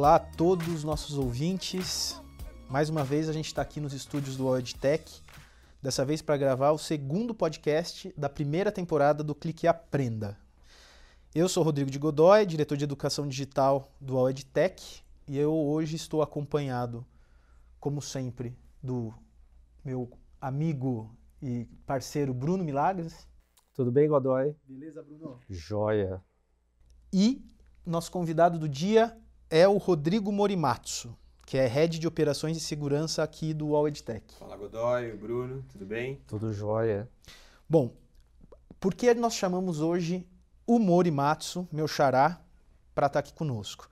Olá a todos os nossos ouvintes. Mais uma vez a gente está aqui nos estúdios do EdTech, dessa vez para gravar o segundo podcast da primeira temporada do Clique Aprenda. Eu sou Rodrigo de Godoy, diretor de educação digital do EdTech, e eu hoje estou acompanhado, como sempre, do meu amigo e parceiro Bruno Milagres. Tudo bem, Godoy? Beleza, Bruno? Joia. E nosso convidado do dia é o Rodrigo Morimatsu, que é Head de Operações e Segurança aqui do All EdTech. Fala Godoy, Bruno, tudo bem? Tudo jóia. Bom, por que nós chamamos hoje o Morimatsu, meu xará, para estar aqui conosco?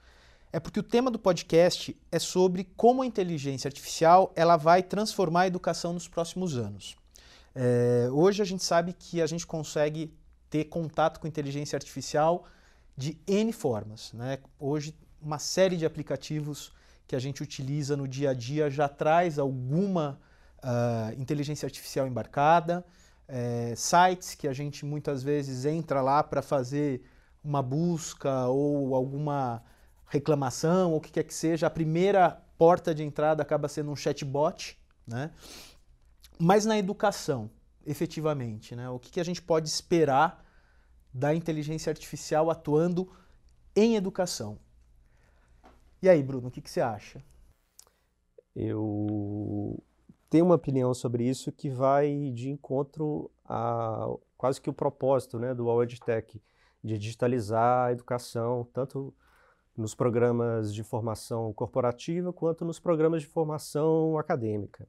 É porque o tema do podcast é sobre como a inteligência artificial ela vai transformar a educação nos próximos anos. É, hoje a gente sabe que a gente consegue ter contato com inteligência artificial de N formas. Né? Hoje, uma série de aplicativos que a gente utiliza no dia a dia já traz alguma uh, inteligência artificial embarcada, é, sites que a gente muitas vezes entra lá para fazer uma busca ou alguma reclamação, ou o que quer que seja, a primeira porta de entrada acaba sendo um chatbot, né? Mas na educação, efetivamente, né? o que, que a gente pode esperar da inteligência artificial atuando em educação? E aí, Bruno, o que, que você acha? Eu tenho uma opinião sobre isso que vai de encontro a quase que o propósito né, do World Tech, de digitalizar a educação, tanto nos programas de formação corporativa quanto nos programas de formação acadêmica.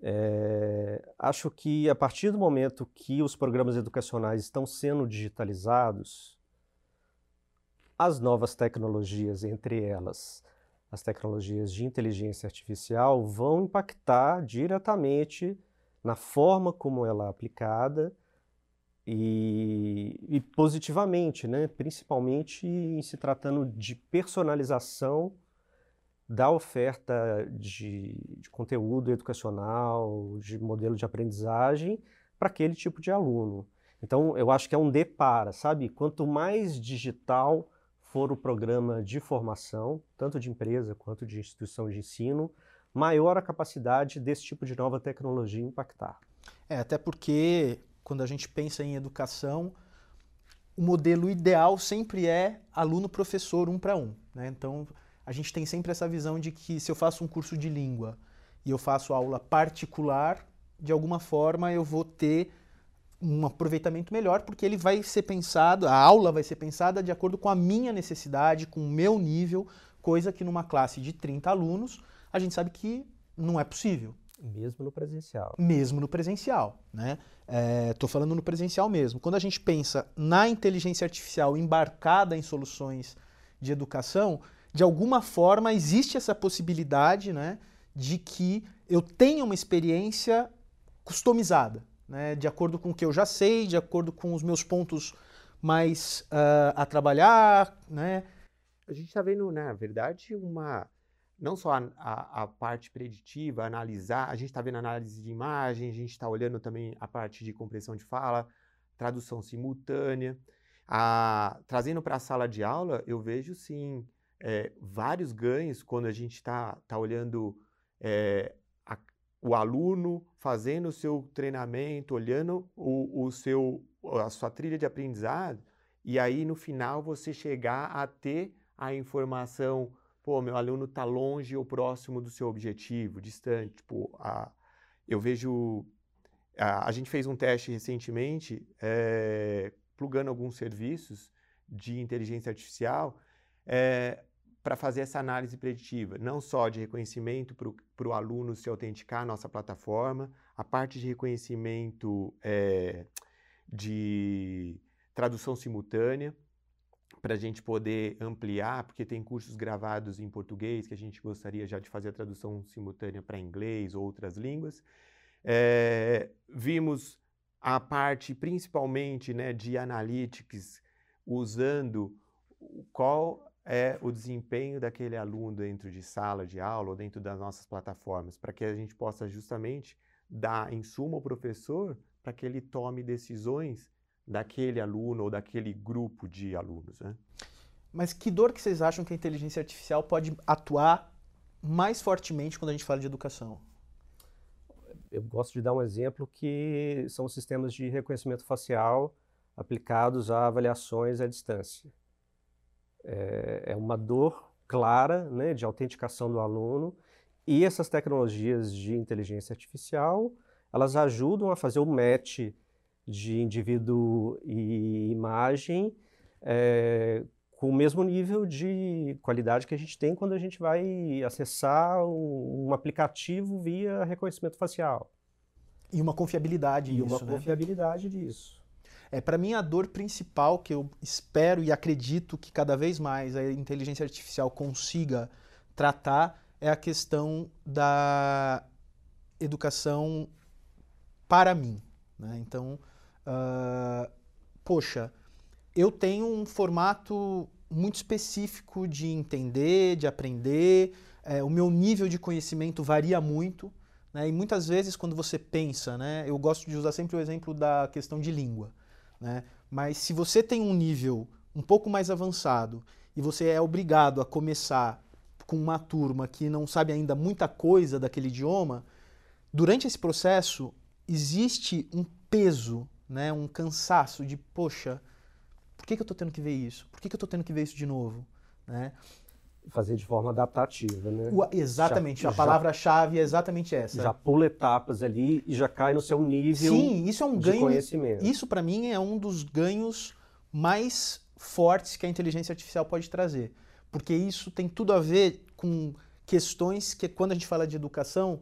É, acho que a partir do momento que os programas educacionais estão sendo digitalizados, as novas tecnologias, entre elas as tecnologias de inteligência artificial, vão impactar diretamente na forma como ela é aplicada e, e positivamente, né? principalmente em se tratando de personalização da oferta de, de, conteúdo educacional, de modelo de aprendizagem para aquele tipo de aluno. Então, eu acho que é um depara, sabe? Quanto mais digital, for o programa de formação, tanto de empresa quanto de instituição de ensino, maior a capacidade desse tipo de nova tecnologia impactar. É, até porque quando a gente pensa em educação, o modelo ideal sempre é aluno-professor um para um. Né? Então, a gente tem sempre essa visão de que se eu faço um curso de língua e eu faço aula particular, de alguma forma eu vou ter um aproveitamento melhor, porque ele vai ser pensado, a aula vai ser pensada de acordo com a minha necessidade, com o meu nível, coisa que numa classe de 30 alunos a gente sabe que não é possível. Mesmo no presencial. Mesmo no presencial, né? Estou é, falando no presencial mesmo. Quando a gente pensa na inteligência artificial embarcada em soluções de educação, de alguma forma existe essa possibilidade, né, de que eu tenha uma experiência customizada né, de acordo com o que eu já sei, de acordo com os meus pontos mais uh, a trabalhar, né? A gente está vendo, na verdade, uma não só a, a, a, parte preditiva, analisar, a gente está vendo análise de imagem, a gente está olhando também a parte de compressão de fala, tradução simultânea. A, trazendo para a sala de aula, eu vejo sim é, vários ganhos quando a gente está tá olhando é, o aluno fazendo o seu treinamento, olhando o, o seu, a sua trilha de aprendizado, e aí no final você chegar a ter a informação, pô, meu aluno está longe ou próximo do seu objetivo, distante. Tipo, a, eu vejo. A, a gente fez um teste recentemente, é, plugando alguns serviços de inteligência artificial. É, para fazer essa análise preditiva, não só de reconhecimento para o aluno se autenticar à nossa plataforma, a parte de reconhecimento é, de tradução simultânea, para a gente poder ampliar, porque tem cursos gravados em português que a gente gostaria já de fazer a tradução simultânea para inglês ou outras línguas. É, vimos a parte principalmente né, de analytics usando qual é o desempenho daquele aluno dentro de sala de aula ou dentro das nossas plataformas, para que a gente possa justamente dar insumo ao professor para que ele tome decisões daquele aluno ou daquele grupo de alunos. Né? Mas que dor que vocês acham que a inteligência artificial pode atuar mais fortemente quando a gente fala de educação? Eu gosto de dar um exemplo que são os sistemas de reconhecimento facial aplicados a avaliações à distância. É, é uma dor clara né, de autenticação do aluno e essas tecnologias de inteligência artificial elas ajudam a fazer o match de indivíduo e imagem é, com o mesmo nível de qualidade que a gente tem quando a gente vai acessar um, um aplicativo via reconhecimento facial. E uma confiabilidade e uma né? confiabilidade disso. É, para mim, a dor principal que eu espero e acredito que cada vez mais a inteligência artificial consiga tratar é a questão da educação para mim. Né? Então, uh, poxa, eu tenho um formato muito específico de entender, de aprender, é, o meu nível de conhecimento varia muito. Né? E muitas vezes, quando você pensa, né, eu gosto de usar sempre o exemplo da questão de língua. Né? Mas se você tem um nível um pouco mais avançado e você é obrigado a começar com uma turma que não sabe ainda muita coisa daquele idioma, durante esse processo existe um peso, né, um cansaço de, poxa, por que, que eu estou tendo que ver isso? Por que, que eu estou tendo que ver isso de novo? Né? Fazer de forma adaptativa, né? O, exatamente, já, a palavra-chave é exatamente essa. Já pula etapas ali e já cai no seu nível Sim, isso é um de ganho, conhecimento. Isso, para mim, é um dos ganhos mais fortes que a inteligência artificial pode trazer. Porque isso tem tudo a ver com questões que, quando a gente fala de educação,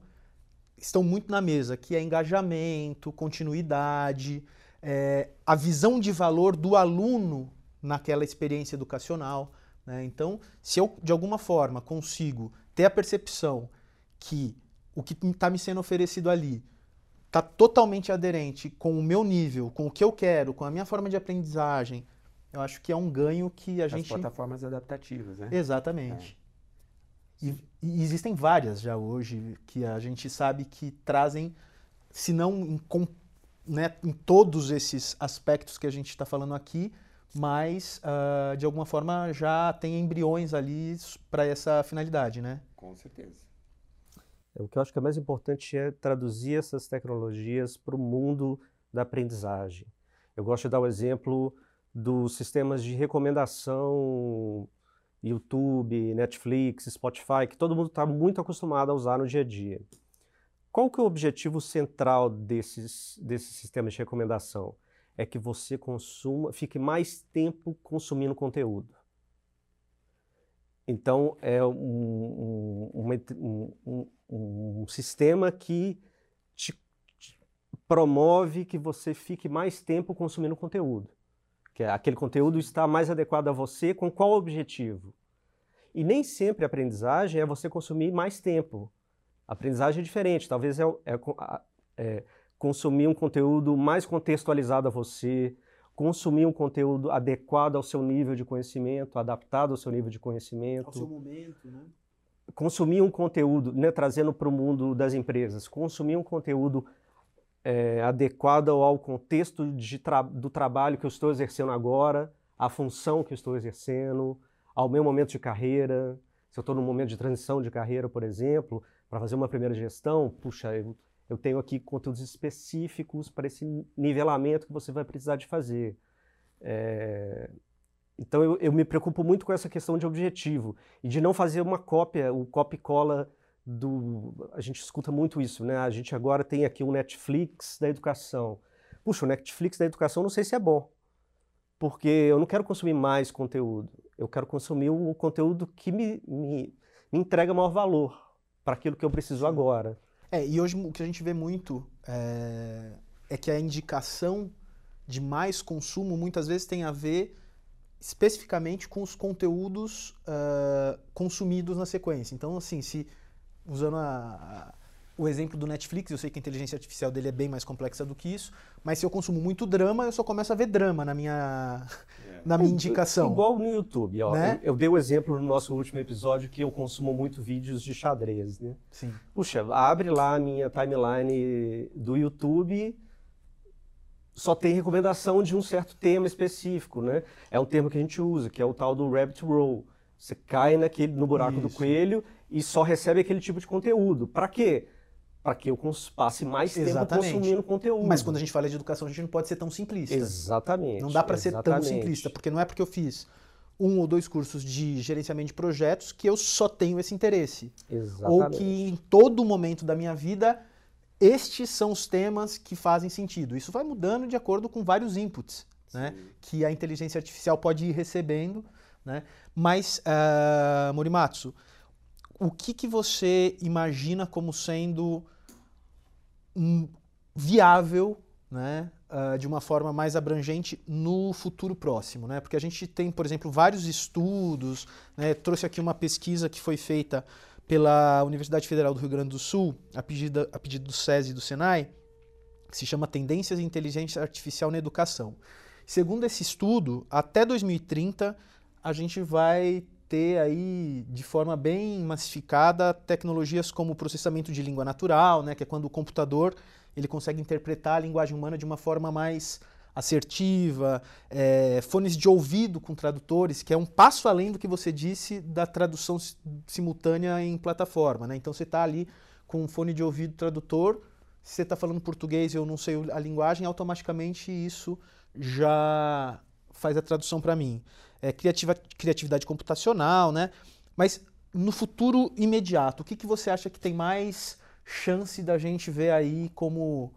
estão muito na mesa, que é engajamento, continuidade, é, a visão de valor do aluno naquela experiência educacional. Né? Então, se eu de alguma forma consigo ter a percepção que o que está me sendo oferecido ali está totalmente aderente com o meu nível, com o que eu quero, com a minha forma de aprendizagem, eu acho que é um ganho que a As gente. plataformas adaptativas, né? Exatamente. E, e existem várias já hoje que a gente sabe que trazem, se não em, com- né, em todos esses aspectos que a gente está falando aqui, mas ah, de alguma forma já tem embriões ali para essa finalidade, né? Com certeza. O que eu acho que é mais importante é traduzir essas tecnologias para o mundo da aprendizagem. Eu gosto de dar o exemplo dos sistemas de recomendação YouTube, Netflix, Spotify, que todo mundo está muito acostumado a usar no dia a dia. Qual que é o objetivo central desses, desses sistemas de recomendação? É que você consuma, fique mais tempo consumindo conteúdo. Então, é um, um, um- um- sistema que te, te promove que você fique mais tempo consumindo conteúdo. Que é aquele conteúdo está mais adequado a você com qual objetivo? E nem sempre a aprendizagem é você consumir mais tempo. A aprendizagem é diferente. Talvez é, é é consumir um conteúdo mais contextualizado a você, consumir um conteúdo adequado ao seu nível de conhecimento, adaptado ao seu nível de conhecimento momento, né? consumir um conteúdo, né, trazendo para o mundo das empresas, consumir um conteúdo é, adequado ao contexto de tra- do trabalho que eu estou exercendo agora, à função que eu estou exercendo, ao meu momento de carreira. Se eu estou num momento de transição de carreira, por exemplo, para fazer uma primeira gestão, puxa, eu, eu tenho aqui conteúdos específicos para esse nivelamento que você vai precisar de fazer. É, então eu, eu me preocupo muito com essa questão de objetivo e de não fazer uma cópia, o copy cola do. A gente escuta muito isso, né? A gente agora tem aqui o Netflix da educação. Puxa, o Netflix da educação não sei se é bom, porque eu não quero consumir mais conteúdo. Eu quero consumir o conteúdo que me, me, me entrega maior valor para aquilo que eu preciso agora. É, e hoje o que a gente vê muito é, é que a indicação de mais consumo muitas vezes tem a ver especificamente com os conteúdos ah, consumidos na sequência. Então, assim, se usando a- o exemplo do Netflix, eu sei que a inteligência artificial dele é bem mais complexa do que isso, mas se eu consumo muito drama, eu só começo a ver drama na minha, na minha indicação. Igual no YouTube. Ó, Né? eu, eu dei o exemplo no nosso último episódio que eu consumo muito vídeos de xadrez, né? Sim. Puxa, abre lá a minha timeline do YouTube só tem recomendação de um certo tema específico, né? É um termo que a gente usa, que é o tal do rabbit roll. Você cai naquele, no buraco Isso. do coelho e só recebe aquele tipo de conteúdo. Para quê? Para que eu passe mais Exatamente. tempo consumindo conteúdo. Mas quando a gente fala de educação, a gente não pode ser tão simplista. Exatamente. Não dá para ser tão simplista, porque não é porque eu fiz um ou dois cursos de gerenciamento de projetos que eu só tenho esse interesse. Exatamente. Ou que em todo momento da minha vida estes são os temas que fazem sentido. Isso vai mudando de acordo com vários inputs né, que a inteligência artificial pode ir recebendo. Né? Mas, uh, Morimatsu, o que, que você imagina como sendo viável né, uh, de uma forma mais abrangente no futuro próximo? Né? Porque a gente tem, por exemplo, vários estudos, né, trouxe aqui uma pesquisa que foi feita pela Universidade Federal do Rio Grande do Sul, a pedido, a pedido do SESI e do SENAI, que se chama Tendências em Inteligência Artificial na Educação. Segundo esse estudo, até 2030 a gente vai ter aí de forma bem massificada tecnologias como processamento de língua natural, né, que é quando o computador ele consegue interpretar a linguagem humana de uma forma mais assertiva, é, fones de ouvido com tradutores, que é um passo além do que você disse da tradução simultânea em plataforma. Né? Então você está ali com um fone de ouvido tradutor, se você está falando português e eu não sei a linguagem, automaticamente isso já faz a tradução para mim. É, criativa, criatividade computacional, né? Mas no futuro imediato, o que, que você acha que tem mais chance da gente ver aí como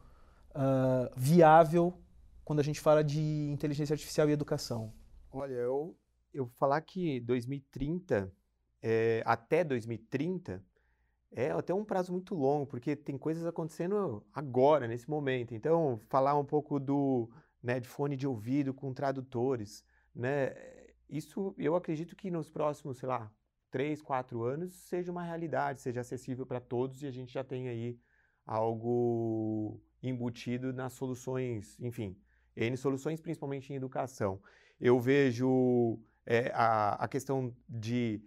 uh, viável quando a gente fala de inteligência artificial e educação? Olha, eu, eu vou falar que 2030, é, até 2030, é até um prazo muito longo, porque tem coisas acontecendo agora, nesse momento. Então, falar um pouco do né, de fone de ouvido com tradutores, né? Isso eu acredito que nos próximos, sei lá, três, quatro anos seja uma realidade, seja acessível para todos e a gente já tem aí algo embutido nas soluções, enfim, N soluções, principalmente em educação. Eu vejo é, a, a questão de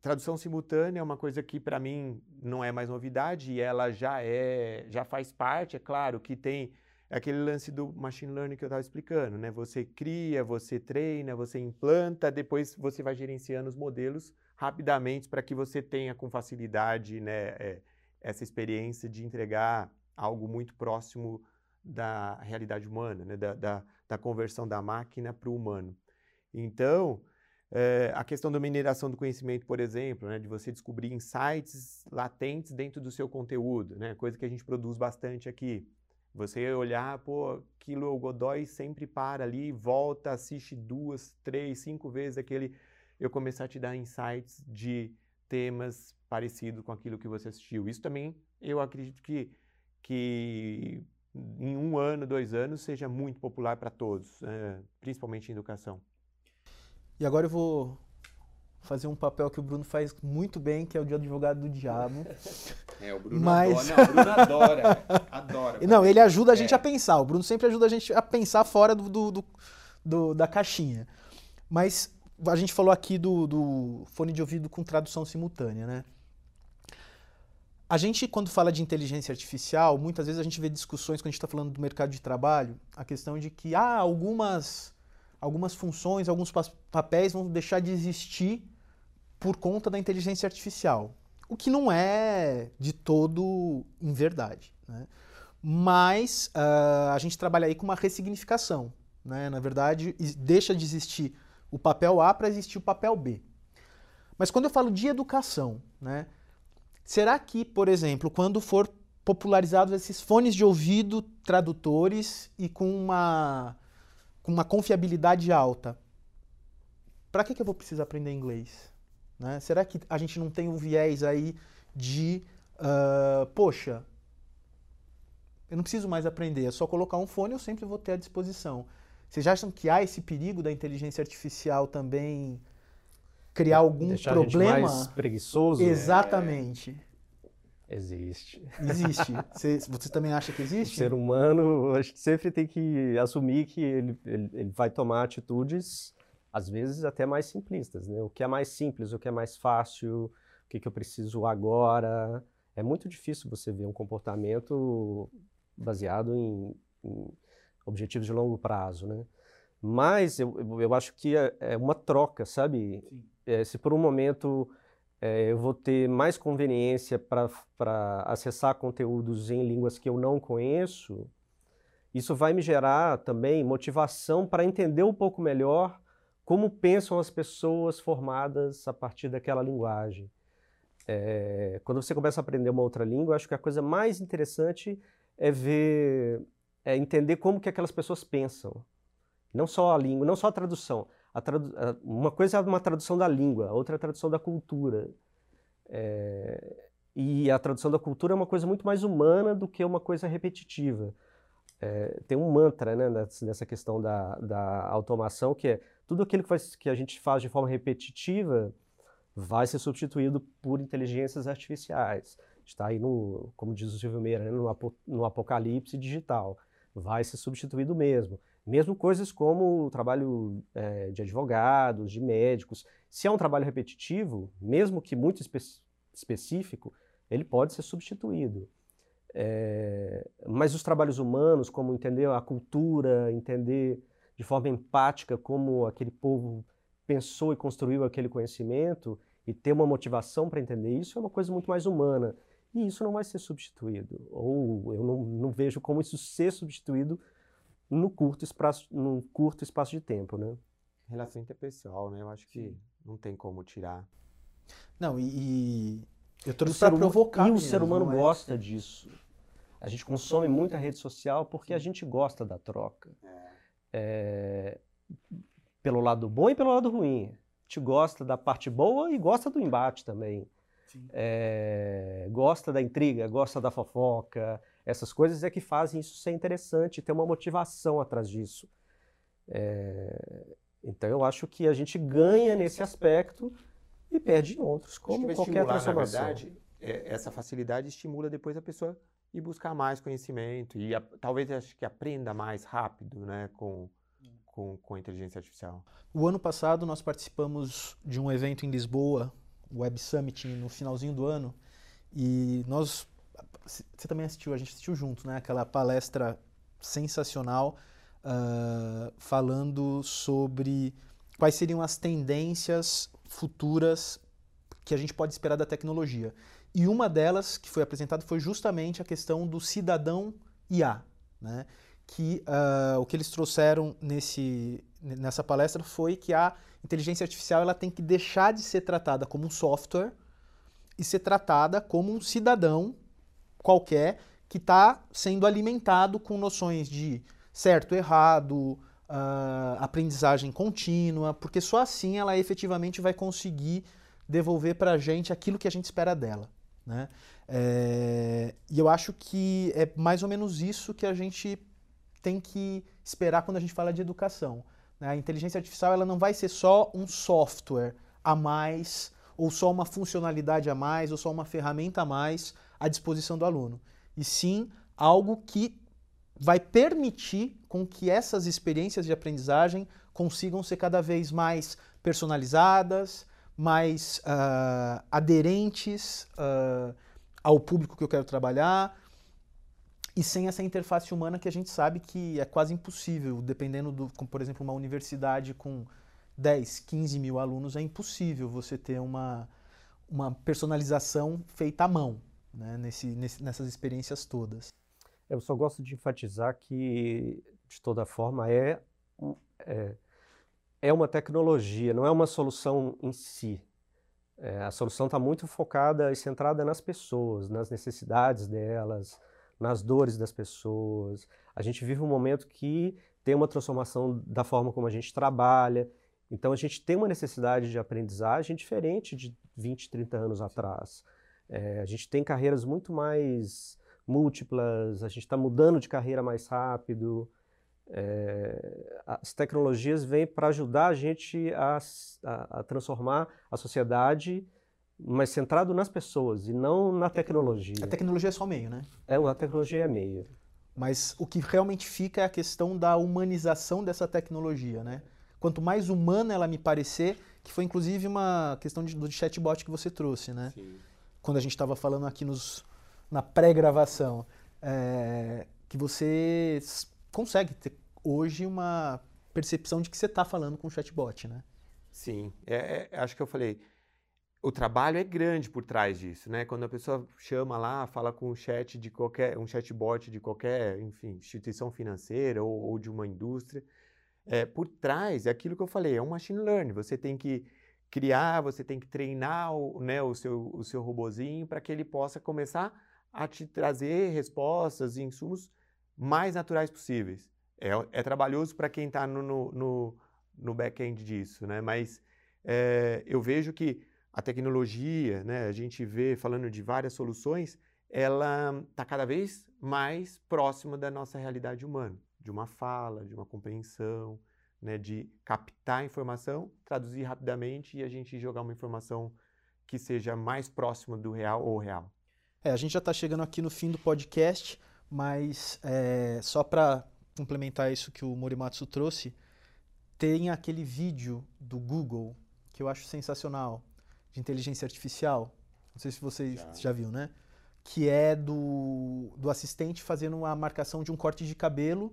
tradução simultânea é uma coisa que para mim não é mais novidade e ela já é já faz parte é claro que tem aquele lance do machine learning que eu estava explicando né você cria você treina você implanta depois você vai gerenciando os modelos rapidamente para que você tenha com facilidade né é, essa experiência de entregar algo muito próximo da realidade humana, né? da, da, da conversão da máquina para o humano. Então, é, a questão da mineração do conhecimento, por exemplo, né? de você descobrir insights latentes dentro do seu conteúdo, né? coisa que a gente produz bastante aqui. Você olhar, pô, aquilo o Godoy sempre para ali, volta, assiste duas, três, cinco vezes aquele. Eu começar a te dar insights de temas parecidos com aquilo que você assistiu. Isso também eu acredito que, que em um ano, dois anos, seja muito popular para todos, é, principalmente em educação. E agora eu vou fazer um papel que o Bruno faz muito bem, que é o de advogado do diabo. É, o Bruno Mas... adora. Não, o Bruno adora. adora. Não, ele ajuda a gente é. a pensar. O Bruno sempre ajuda a gente a pensar fora do, do, do, do da caixinha. Mas a gente falou aqui do, do fone de ouvido com tradução simultânea, né? A gente, quando fala de inteligência artificial, muitas vezes a gente vê discussões, quando a gente está falando do mercado de trabalho, a questão de que ah, algumas, algumas funções, alguns papéis vão deixar de existir por conta da inteligência artificial. O que não é de todo em verdade. Né? Mas uh, a gente trabalha aí com uma ressignificação. Né? Na verdade, deixa de existir o papel A para existir o papel B. Mas quando eu falo de educação, né? Será que, por exemplo, quando for popularizados esses fones de ouvido tradutores e com uma, com uma confiabilidade alta, para que, que eu vou precisar aprender inglês? Né? Será que a gente não tem um viés aí de, uh, poxa, eu não preciso mais aprender, é só colocar um fone eu sempre vou ter à disposição. Vocês acham que há esse perigo da inteligência artificial também criar algum Deixar problema. A gente mais preguiçoso. Exatamente. É... Existe. Existe. Você, você, também acha que existe? O ser humano, a gente sempre tem que assumir que ele, ele, ele, vai tomar atitudes, às vezes até mais simplistas, né? O que é mais simples, o que é mais fácil, o que, que eu preciso agora. É muito difícil você ver um comportamento baseado em, em objetivos de longo prazo, né? Mas eu, eu acho que é, é uma troca, sabe? É, se por um momento é, eu vou ter mais conveniência para acessar conteúdos em línguas que eu não conheço, isso vai me gerar também motivação para entender um pouco melhor como pensam as pessoas formadas a partir daquela linguagem. É, quando você começa a aprender uma outra língua, acho que a coisa mais interessante é ver, é entender como que aquelas pessoas pensam. Não só a língua, não só a tradução. A tradu uma coisa é uma tradução da língua, outra é a tradução da cultura. É, e a tradução da cultura é uma coisa muito mais humana do que uma coisa repetitiva. É, tem um mantra né, nessa questão da, da automação que é tudo aquilo que, faz, que a gente faz de forma repetitiva vai ser substituído por inteligências artificiais. Está aí como diz o Silvio Meira, né, no, no apocalipse digital. Vai ser substituído mesmo. Mesmo coisas como o trabalho é, de advogados, de médicos. Se é um trabalho repetitivo, mesmo que muito espe específico, ele pode ser substituído. É, mas os trabalhos humanos, como entender a cultura, entender de forma empática como aquele povo pensou e construiu aquele conhecimento e ter uma motivação para entender isso é uma coisa muito mais humana. E isso não vai ser substituído. Ou eu não, não vejo como isso ser substituído no curto espaço, no curto espaço de tempo, né? Relação interpessoal, né? Eu acho que não tem como tirar. Não, e, e eu trouxe para provocar. E o ser humano é? gosta disso. A gente consome muita rede social porque a gente gosta da troca. É. É, pelo lado bom e pelo lado ruim. A gente gosta da parte boa e gosta do embate também. É, gosta da intriga, gosta da fofoca. Essas coisas é que fazem isso ser interessante, ter uma motivação atrás disso. É, então eu acho que a gente ganha nesse aspecto e perde em outros, como qualquer transformação. Na verdade, é, essa facilidade estimula depois a pessoa ir buscar mais conhecimento e a, talvez acho que aprenda mais rápido né, com, com, com a inteligência artificial. O ano passado nós participamos de um evento em Lisboa, o Web Summit, no finalzinho do ano, e nós você também assistiu, a gente assistiu junto, né? Aquela palestra sensacional uh, falando sobre quais seriam as tendências futuras que a gente pode esperar da tecnologia. E uma delas que foi apresentada foi justamente a questão do cidadão IA, né? que uh, o que eles trouxeram nesse, nessa palestra foi que a inteligência artificial ela tem que deixar de ser tratada como um software e ser tratada como um cidadão qualquer que está sendo alimentado com noções de certo, errado, uh, aprendizagem contínua, porque só assim ela efetivamente vai conseguir devolver para a gente aquilo que a gente espera dela. Né? É, e eu acho que é mais ou menos isso que a gente tem que esperar quando a gente fala de educação. Né? A inteligência artificial ela não vai ser só um software a mais, ou só uma funcionalidade a mais, ou só uma ferramenta a mais à disposição do aluno, e sim algo que vai permitir com que essas experiências de aprendizagem consigam ser cada vez mais personalizadas, mais uh, aderentes uh, ao público que eu quero trabalhar e sem essa interface humana que a gente sabe que é quase impossível, dependendo do, como, por exemplo, uma universidade com 10, 15 mil alunos, é impossível você ter uma, uma personalização feita à mão né, nesse, nesse, nessas experiências todas. Eu só gosto de enfatizar que, de toda forma, é, é, é uma tecnologia, não é uma solução em si. É, a solução está muito focada e centrada nas pessoas, nas necessidades delas, nas dores das pessoas. A gente vive um momento que tem uma transformação da forma como a gente trabalha. Então a gente tem uma necessidade de aprendizagem diferente de 20, 30 anos atrás. É, a gente tem carreiras muito mais múltiplas, a gente está mudando de carreira mais rápido. É, as tecnologias vêm para ajudar a gente a, a, a, transformar a sociedade, mas centrado nas pessoas e não na tecnologia. A tecnologia é só meio, né? É, a tecnologia é meio. Mas o que realmente fica é a questão da humanização dessa tecnologia, né? Quanto mais humana ela me parecer, que foi inclusive uma questão de, do chatbot que você trouxe, né? Sim quando a gente estava falando aqui nos, na pré-gravação, é, que você consegue ter hoje uma percepção de que você está falando com um chatbot, né? Sim, é, é, acho que eu falei, o trabalho é grande por trás disso, né? Quando a pessoa chama lá, fala com um chat de qualquer, um chatbot de qualquer, enfim, instituição financeira ou, ou de uma indústria, é, por trás é aquilo que eu falei, é um machine learning. Você tem que criar, você tem que treinar o, né, o, seu, o seu robozinho para que ele possa começar a te trazer respostas e insumos mais naturais possíveis. É, é trabalhoso para quem está no, no, no, no back-end disso, né? mas é, eu vejo que a tecnologia, né, a gente vê falando de várias soluções, ela está cada vez mais próxima da nossa realidade humana, de uma fala, de uma compreensão, né, de captar a informação, traduzir rapidamente e a gente jogar uma informação que seja mais próxima do real ou real. É, a gente já está chegando aqui no fim do podcast, mas é, só para complementar isso que o Morimatsu trouxe, tem aquele vídeo do Google que eu acho sensacional, de inteligência artificial. Não sei se você já, já viu, né? Que é do, do assistente fazendo uma marcação de um corte de cabelo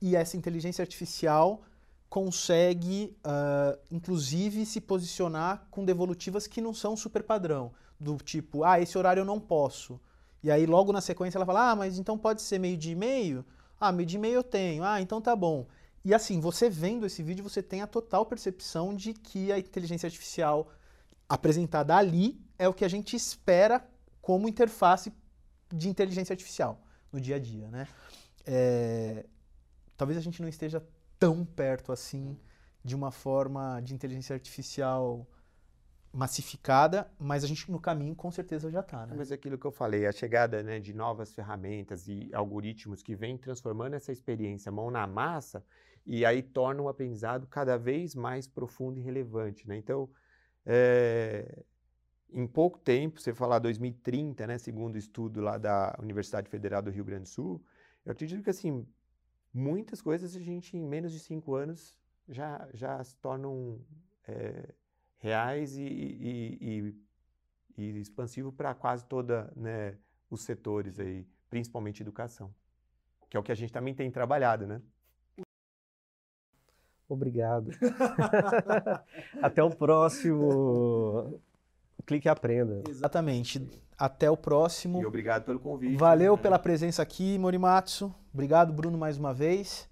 e essa inteligência artificial consegue, uh, inclusive, se posicionar com devolutivas que não são super padrão. Do tipo, ah, esse horário eu não posso. E aí, logo na sequência, ela fala, ah, mas então pode ser meio de e meio? Ah, meio de e meio eu tenho. Ah, então tá bom. E assim, você vendo esse vídeo, você tem a total percepção de que a inteligência artificial apresentada ali é o que a gente espera como interface de inteligência artificial no dia a dia, né? É, talvez a gente não esteja tão perto assim de uma forma de inteligência artificial massificada, mas a gente no caminho com certeza já está, né? Mas é aquilo que eu falei, a chegada né, de novas ferramentas e algoritmos que vêm transformando essa experiência mão na massa e aí torna o aprendizado cada vez mais profundo e relevante, né? Então, é, em pouco tempo, você falar 2030, né, segundo o estudo lá da Universidade Federal do Rio Grande do Sul, eu acredito que assim muitas coisas a gente em menos de cinco anos já já se tornam é, reais e, e, e, e expansivo para quase toda né, os setores aí, principalmente educação, que é o que a gente também tem trabalhado, né? Obrigado. Até o próximo. Clique e aprenda. Exatamente. Até o próximo. E obrigado pelo convite. Valeu né? pela presença aqui, Morimatsu. Obrigado, Bruno, mais uma vez.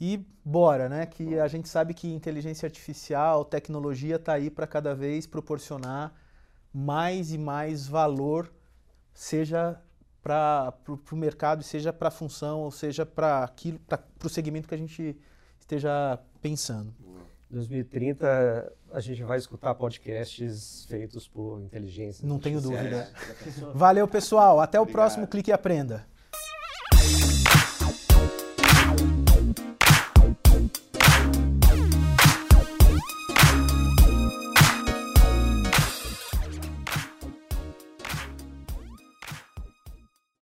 E bora, né? Que a gente sabe que inteligência artificial, tecnologia está aí para cada vez proporcionar mais e mais valor, seja para o mercado, seja para a função, ou seja para aquilo, para o segmento que a gente esteja pensando. 2030 a gente vai escutar podcasts feitos por inteligência. Não tenho dúvida. Valeu, pessoal. Até o Obrigado. próximo Clique e Aprenda.